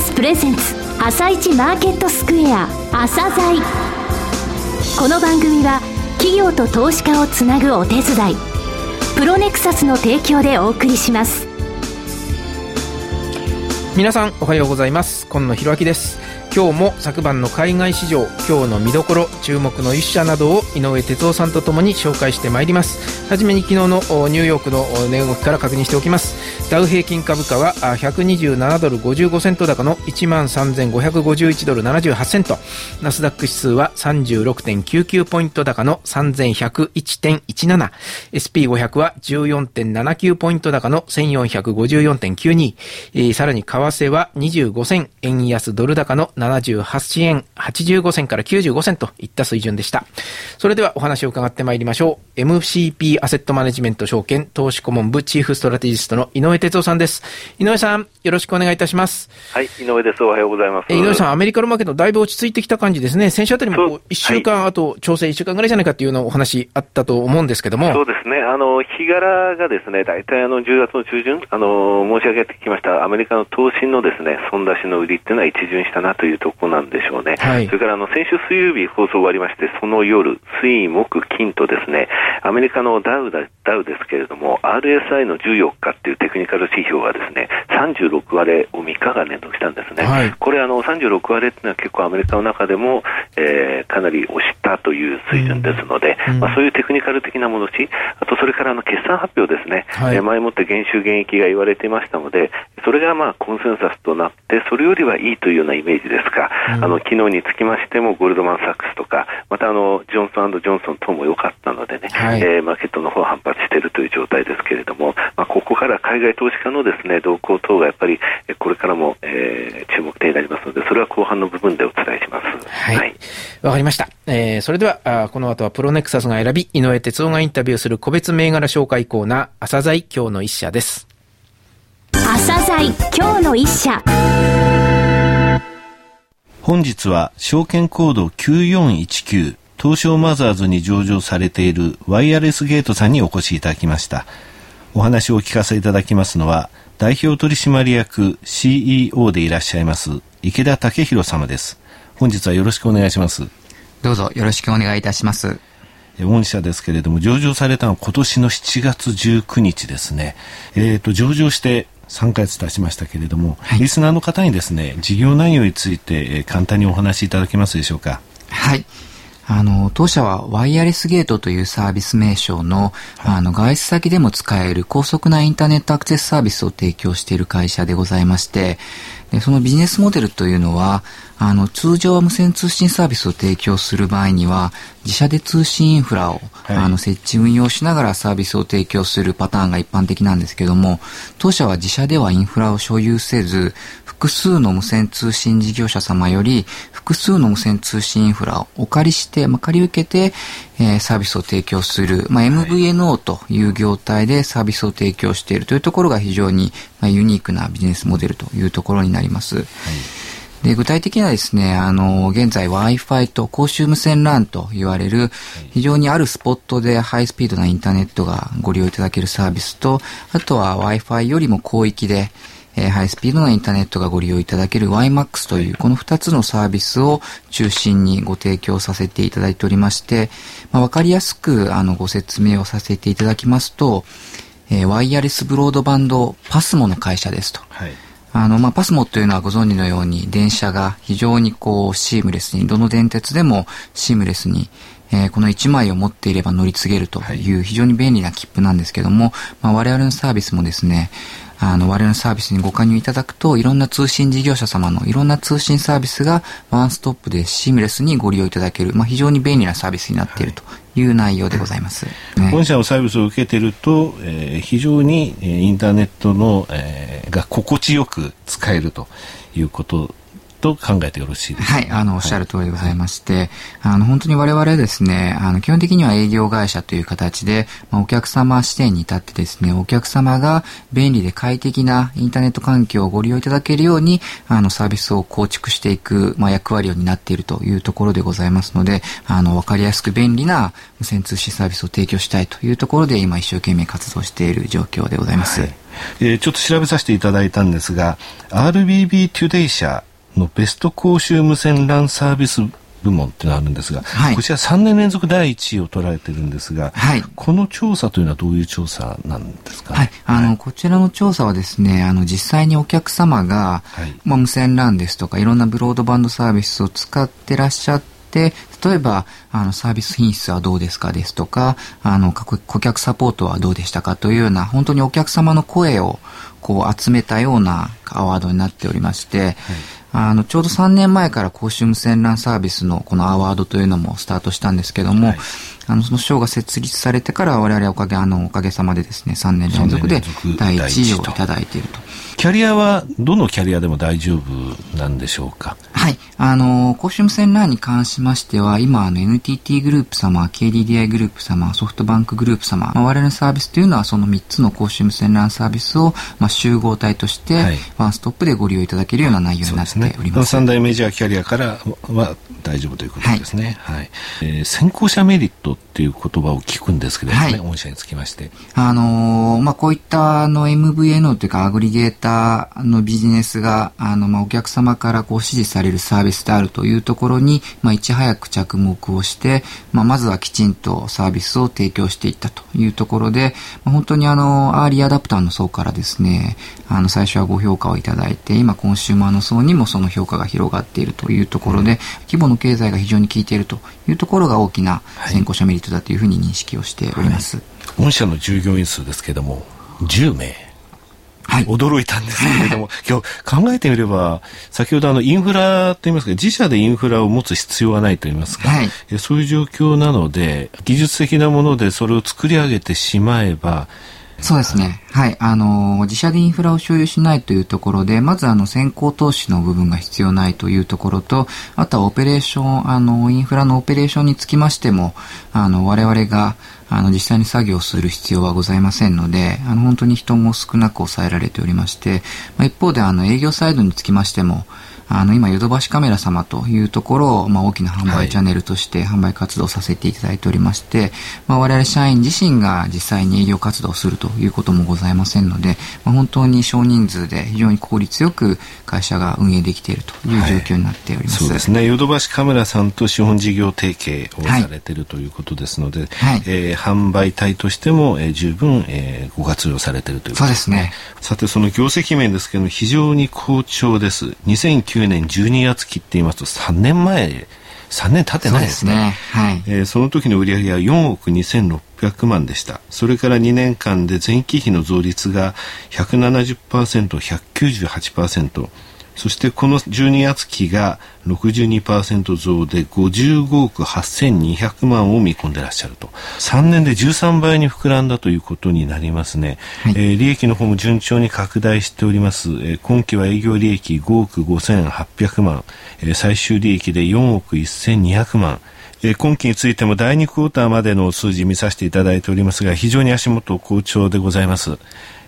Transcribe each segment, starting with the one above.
スプレゼンツ朝一マーケットスクエア朝鮮この番組は企業と投資家をつなぐお手伝いプロネクサスの提供でお送りします。皆さんおはようございます。今野博明です。今日も昨晩の海外市場今日の見どころ注目の一社などを井上哲夫さんとともに紹介してまいります。はじめに昨日のニューヨークの値動きから確認しておきます。ダウ平均株価は127ドル55セント高の1万3551ドル78セントナスダック指数は36.99ポイント高の3101.17 SP500 は14.79ポイント高の1454.92、さらに為替は25銭円安ドル高の78円85銭から95銭といった水準でした。それではお話を伺ってまいりましょう。MCP アセットマネジメント証券投資顧問部チーフストラテジストの井上哲夫さんです。井上さん、よろしくお願いいたします。はい、井上です。おはようございます。井上さん、アメリカのマーケットだいぶ落ち着いてきた感じですね。先週あたりもこう1週間、はい、あと調整1週間ぐらいじゃないかっていうようなお話あったと思うんですけども。そうですね。あの、日柄がですね、大体あの10月の中旬、あの、申し上げてきましたアメリカの投信のですね、損出しの売りっていうのは一巡したなというところなんでしょうね。はい、それからあの、先週水曜日放送終わりまして、その夜、水、木、金とですね、アメリカのダウダダウですけれども、RSI の14日っていうテクニカル指標がですね、36割れを3日間連続したんですね。はい、これあの、36割れっていうのは結構アメリカの中でも、えー、かなり押したという水準ですので、うん、まあ、そういうテクニカル的な戻し、あとそれからあの決算発表ですね、はい、え前もって減収減益が言われていましたので、それがまあコンセンサスとなって、それよりはいいというようなイメージですが、うん、あの昨日につきましても、ゴールドマン・サックスとか、またあのジョンソンジョンソン等も良かったのでね、はい、えー、マーケットの方反発しているという状態ですけれども、まあ、ここから海外投資家のですね動向等がやっぱりこれからも、えー、注目点になりますので、それは後半の部分でお伝えします。はい。わ、はい、かりました。えー、それではあ、この後はプロネクサスが選び、井上哲夫がインタビューする個別銘柄紹介コーナー、朝鮮今日の一社です。朝鮮今日の一社。本日は証券コード9419東証マザーズに上場されているワイヤレスゲートさんにお越しいただきました。お話をお聞かせいただきますのは、代表取締役 CEO でいらっしゃいます池田武弘様です。本日はよろしくお願いします。どうぞよろしくお願いいたします。御社ですけれども、上場されたのは今年の7月19日ですね。えっ、ー、と、上場して3ヶ月経ちましたけれども、はい、リスナーの方にですね、事業内容について、簡単にお話しいただけますでしょうか。はい。あの、当社はワイヤレスゲートというサービス名称の、はい、あの、外出先でも使える高速なインターネットアクセスサービスを提供している会社でございまして、でそのビジネスモデルというのは、あの、通常は無線通信サービスを提供する場合には、自社で通信インフラを、はい、あの設置運用しながらサービスを提供するパターンが一般的なんですけども、当社は自社ではインフラを所有せず、複数の無線通信事業者様より複数の無線通信インフラをお借りして、まあ、借り受けて、えー、サービスを提供する、まあ、MVNO という業態でサービスを提供しているというところが非常に、まあ、ユニークなビジネスモデルというところになります。はい。で、具体的にはですね、あの、現在 Wi-Fi と公衆無線 LAN と言われる、非常にあるスポットでハイスピードなインターネットがご利用いただけるサービスと、あとは Wi-Fi よりも広域で、えー、ハイスピードなインターネットがご利用いただける YMAX というこの2つのサービスを中心にご提供させていただいておりまして、まあ、わかりやすくあのご説明をさせていただきますと、えー、ワイヤレスブロードバンドパスモの会社ですと。はい。あの、まあ、パスモというのはご存知のように電車が非常にこうシームレスに、どの電鉄でもシームレスに、えー、この1枚を持っていれば乗り継げるという非常に便利な切符なんですけども、まあ、我々のサービスもですね、あの、我々のサービスにご加入いただくと、いろんな通信事業者様のいろんな通信サービスがワンストップでシームレスにご利用いただける、まあ、非常に便利なサービスになっているという内容でございます。ね、本社のサービスを受けてると、えー、非常に、えー、インターネットの、えー、が心地よく使えるということと考えてよろしいですか、はい、あの、おっしゃる通りでございまして、はい、あの、本当に我々ですね、あの、基本的には営業会社という形で、まあ、お客様視点に立ってですね、お客様が便利で快適なインターネット環境をご利用いただけるように、あの、サービスを構築していく、まあ、役割を担っているというところでございますので、あの、わかりやすく便利な無線通信サービスを提供したいというところで、今一生懸命活動している状況でございます。はい、えー、ちょっと調べさせていただいたんですが、RBB トゥデイ社のベスト公衆無線 LAN サービス部門っていうのがあるんですが、はい、こちら3年連続第1位を取られてるんですが、はい、この調査というのはどういう調査なんですか、はい、あの、こちらの調査はですね、あの、実際にお客様が、はい、まあ、無線 LAN ですとか、いろんなブロードバンドサービスを使ってらっしゃって、例えば、あの、サービス品質はどうですかですとか、あの、顧客サポートはどうでしたかというような、本当にお客様の声を、こう、集めたようなアワードになっておりまして、はいあの、ちょうど3年前から公衆無線 LAN サービスのこのアワードというのもスタートしたんですけども、はい、あの、その賞が設立されてから我々はおかげ、あの、おかげさまでですね、3年連続で第1位をいただいていると。キャリアはどのキャリアでも大丈夫なんでしょうか？はい。あの、公衆無線 LAN に関しましては、今、あの、NTT グループ様、KDDI グループ様、ソフトバンクグループ様、まあ、我々のサービスというのは、その3つの公衆無線 LAN サービスを、まあ、集合体として、はい、ワンストップでご利用いただけるような内容になっております。三、大メジャーキャリアからは大丈夫ということですね。はい。はい、えー、先行者メリットっていう言葉を聞くんですけどね、はい、御社につきまして。あのー、まあ、こういったあの MVNO というかアグリゲーターのビジネスが、あの、まあ、お客様からこう支持されるサービスであるというところに、まあ、いち早く着目をして、まあ、まずはきちんとサービスを提供していったというところで、まあ、本当にあの、アーリーアダプターの層からですね、あの、最初はご評価をいただいて、今、コンシューマーの層にもその評価が広がっているというところで、規模の経済が非常に効いているというところが大きな先行者メリットだというふうに認識をしております。はい。はい、御社の従業員数ですけれども、10名。はい、驚いたんですけれども、今日考えてみれば、先ほどあのインフラといいますか、自社でインフラを持つ必要はないといいますか、はい、そういう状況なので、技術的なものでそれを作り上げてしまえば、そうですね。はい。あの、自社でインフラを所有しないというところで、まずあの、先行投資の部分が必要ないというところと、あとはオペレーション、あの、インフラのオペレーションにつきましても、あの、我々が、あの、実際に作業する必要はございませんので、あの、本当に人も少なく抑えられておりまして、まあ、一方で、あの、営業サイドにつきましても、あの、今、ヨドバシカメラ様というところを、まあ、大きな販売チャンネルとして販売活動させていただいておりまして、まあ、我々社員自身が実際に営業活動をするということもございませんので、まあ、本当に少人数で非常に効率よく会社が運営できているという状況になっております。はい、そうですね。ヨドバシカメラさんと資本事業提携をされているということですので、はい、えー、販売体としても、えー、十分、えー、ご活用されているということですね。そうですね。さて、その業績面ですけども、非常に好調です。2009年12月期って言いますと3年前3年経ってないですね。そねはい。えー、その時の売上は4億2600万でした。それから2年間で前期比の増率が170%、198%。そしてこの12月期が62%増で55億8200万を見込んでらっしゃると。3年で13倍に膨らんだということになりますね、はい、えー、利益の方も順調に拡大しております、えー、今期は営業利益5億5800万、えー、最終利益で4億1200万え今期についても第2クォーターまでの数字見させていただいておりますが非常に足元好調でございます、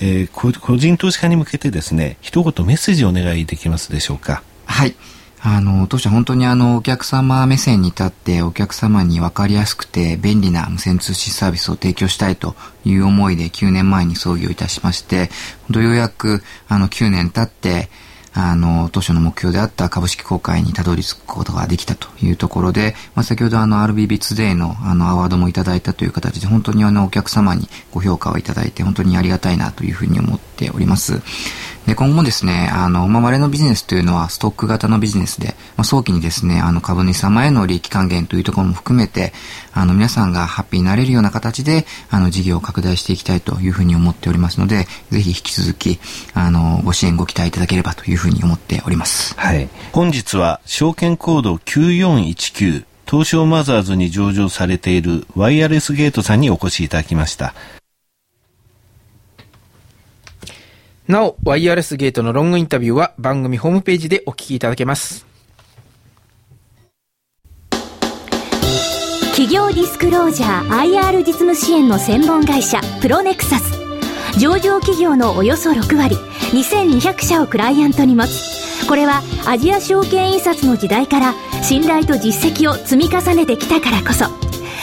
えー、個人投資家に向けてですね一言メッセージをお願いできますでしょうか？はい。あの、当社本当にあの、お客様目線に立って、お客様に分かりやすくて便利な無線通信サービスを提供したいという思いで9年前に創業いたしまして、本当ようやくあの9年経って、あの、当初の目標であった株式公開にたどり着くことができたというところで、まあ、先ほどあの RBB ツデーのあのアワードもいただいたという形で、本当にあのお客様にご評価をいただいて、本当にありがたいなというふうに思ってております。で、今後もですね、あの、まあ、我のビジネスというのはストック型のビジネスで、ま、早期にですね、あの、株主様への利益還元というところも含めて、あの、皆さんがハッピーになれるような形で、あの、事業を拡大していきたいというふうに思っておりますので、ぜひ引き続き、あの、ご支援ご期待いただければというふうに思っております。はい。本日は、証券コード9419、東証マザーズに上場されているワイヤレスゲートさんにお越しいただきました。なお、ワイヤレスゲートのロングインタビューは番組ホームページでお聞きいただけます。企業ディスクロージャー IR 実務支援の専門会社プロネクサス。上場企業のおよそ6割2200社をクライアントに持つ。これはアジア証券印刷の時代から信頼と実績を積み重ねてきたからこそ。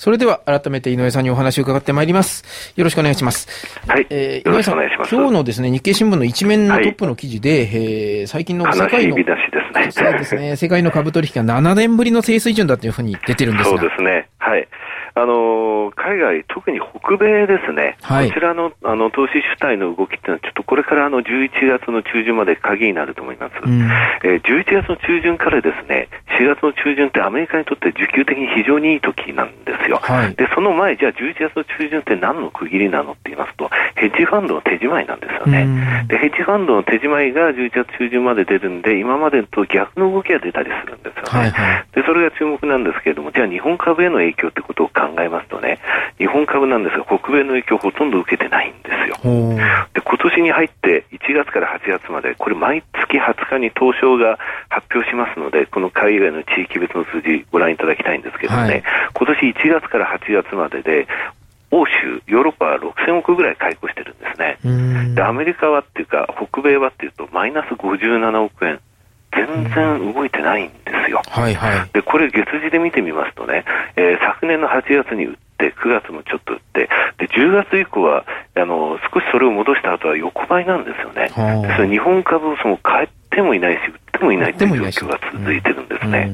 それでは改めて井上さんにお話を伺ってまいります。よろしくお願いします。はい。えー、井上さん、今日のですね、日経新聞の一面のトップの記事で、はい、えー、最近の世界の、ね、世界の株取引が7年ぶりの低水準だというふうに出てるんですが。そうですね。はい。あの海外、特に北米ですね、はい、こちらのあの投資主体の動きっていうのは、ちょっとこれからあの11月の中旬まで鍵になると思います、うん、えー、11月の中旬からですね4月の中旬ってアメリカにとって需給的に非常にいい時なんですよ、はい、でその前、じゃあ11月の中旬って何の区切りなのって言いますと、ヘッジファンドの手仕舞いなんですよね、うん、でヘッジファンドの手仕舞いが11月中旬まで出るんで、今までと逆の動きが出たりするんですよね、はいはい、でそれが注目なんですけれども、じゃあ日本株への影響ってことを考えますとね、日本株なんですが、北米の影響ほとんど受けてないんですよ。で今年に入って1月から8月まで、これ毎月20日に東証が発表しますので、この海外の地域別の数字ご覧いただきたいんですけどね、はい、今年1月から8月までで、欧州、ヨーロッパは6000億ぐらい解雇してるんですね。で、アメリカはっていうか、北米はっていうと、マイナス57億円。全然動いてないんですよ。はいはい、でこれ、月次で見てみますとね、えー、昨年の8月に売って、9月もちょっと売って、で10月以降はあの少しそれを戻した後は横ばいなんですよね。それ日本株その買ってもいないし、売ってもいないという状況が続いてるんですね。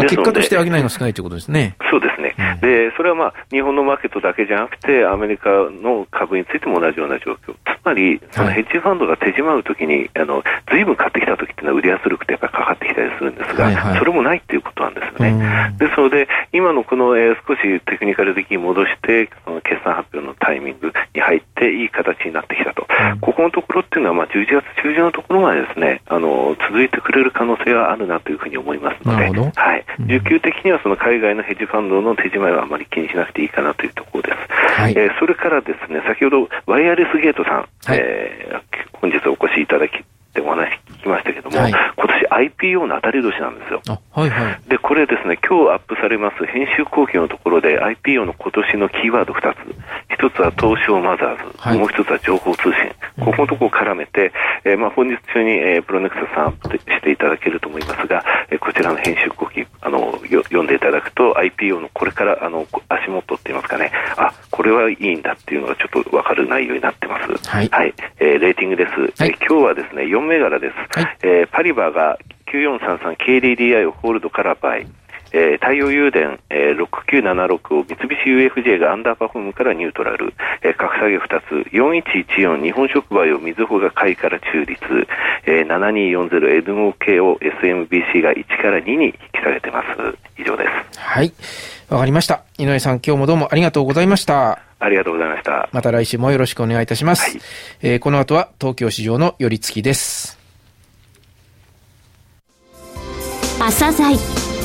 結果として商いが少ないということですね。そうですね。うん、で、それはまあ、日本のマーケットだけじゃなくて、アメリカの株についても同じような状況。つまり、そのヘッジファンドが手締まうときに、あの、ずいぶん買ってきたときっていうのは売り圧力ってやっぱりかかってきたりするんですが、はいはい、それもないっていうことなんですよね。ですので、今のこの、えー、少しテクニカル的に戻して、その決算発表のタイミングに入っていい形になってきたと。うん、ここのところっていうのは、まあ、11月中旬のところまでですね、あの、続いてくれる可能性はあるなというふうに思いますので、はい。需給的にはその海外のヘッジファンドの手締まいはあまり気にしなくていいかなというところです。はい、えー、それからですね、先ほどワイヤレスゲートさん、はい、えー、本日お越しいただきってお話聞きましたけども、はい、今年 IPO の当たり年なんですよ。はいはい、で、これですね、今日アップされます編集後期のところで IPO の今年のキーワード2つ。一つは東証マザーズ、はい、もう一つは情報通信。ここのところを絡めて、えー、まあ本日中に、えー、プロネクサさんアップしていただけると思いますが、えー、こちらの編集後期、あの、読んでいただくと IPO のこれから、あの、足元って言いますかね、あ、これはいいんだっていうのがちょっとわかる内容になってます。はい。はい、えー、レーティングです。はい、えー、今日はですね、4銘柄です。はい、えー、パリバーが 9433KDDI をホールドから倍。えー、太陽誘電、えー、6976を三菱 UFJ がアンダーパフォームからニュートラル、えー、格下げ2つ、4114日本触媒をみずほが買いから中立、えー、7240エドモ系を SMBC が1から2に引き下げてます。以上です。はい。わかりました。井上さん、今日もどうもありがとうございました。ありがとうございました。また来週もよろしくお願いいたします。はい、えー、この後は東京市場の寄り付きです。朝鮮